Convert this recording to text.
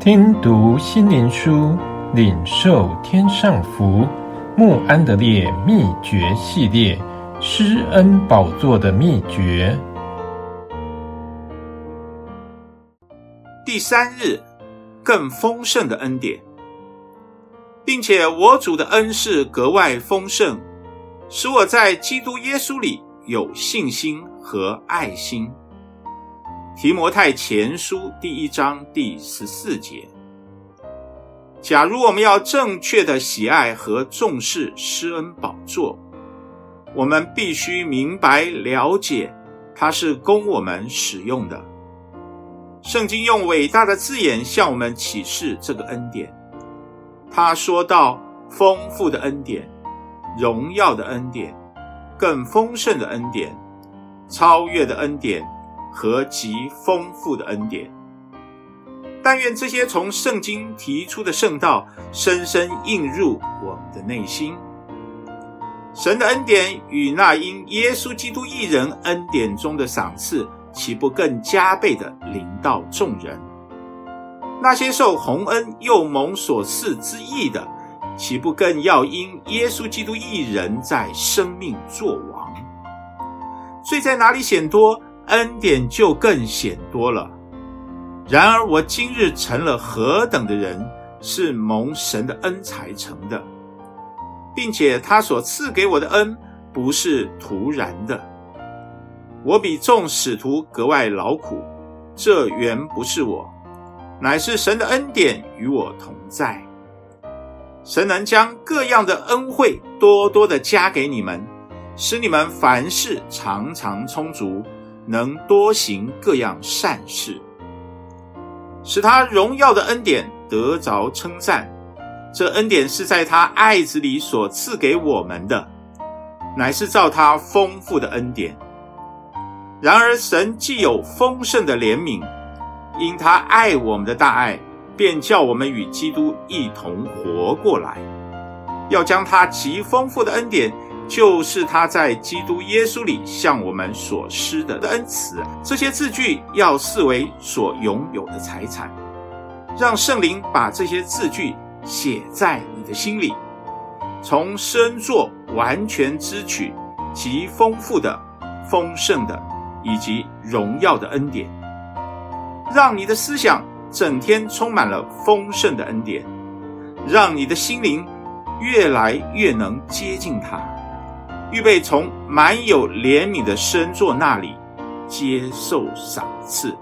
听读心灵书，领受天上福。穆安德烈秘诀系列：施恩宝座的秘诀。第三日，更丰盛的恩典，并且我主的恩是格外丰盛，使我在基督耶稣里有信心和爱心。提摩太前书第一章第十四节。假如我们要正确的喜爱和重视施恩宝座，我们必须明白了解，它是供我们使用的。圣经用伟大的字眼向我们启示这个恩典。他说到：丰富的恩典、荣耀的恩典、更丰盛的恩典、超越的恩典。和极丰富的恩典，但愿这些从圣经提出的圣道深深印入我们的内心。神的恩典与那因耶稣基督一人恩典中的赏赐，岂不更加倍的临到众人？那些受洪恩又蒙所赐之意的，岂不更要因耶稣基督一人在生命作王？罪在哪里显多？恩典就更显多了。然而我今日成了何等的人，是蒙神的恩才成的，并且他所赐给我的恩不是徒然的。我比众使徒格外劳苦，这原不是我，乃是神的恩典与我同在。神能将各样的恩惠多多的加给你们，使你们凡事常常充足。能多行各样善事，使他荣耀的恩典得着称赞。这恩典是在他爱子里所赐给我们的，乃是照他丰富的恩典。然而，神既有丰盛的怜悯，因他爱我们的大爱，便叫我们与基督一同活过来，要将他极丰富的恩典。就是他在基督耶稣里向我们所施的恩慈，这些字句要视为所拥有的财产，让圣灵把这些字句写在你的心里，从身作完全支取极丰富的、丰盛的以及荣耀的恩典，让你的思想整天充满了丰盛的恩典，让你的心灵越来越能接近他。预备从满有怜悯的身座那里接受赏赐。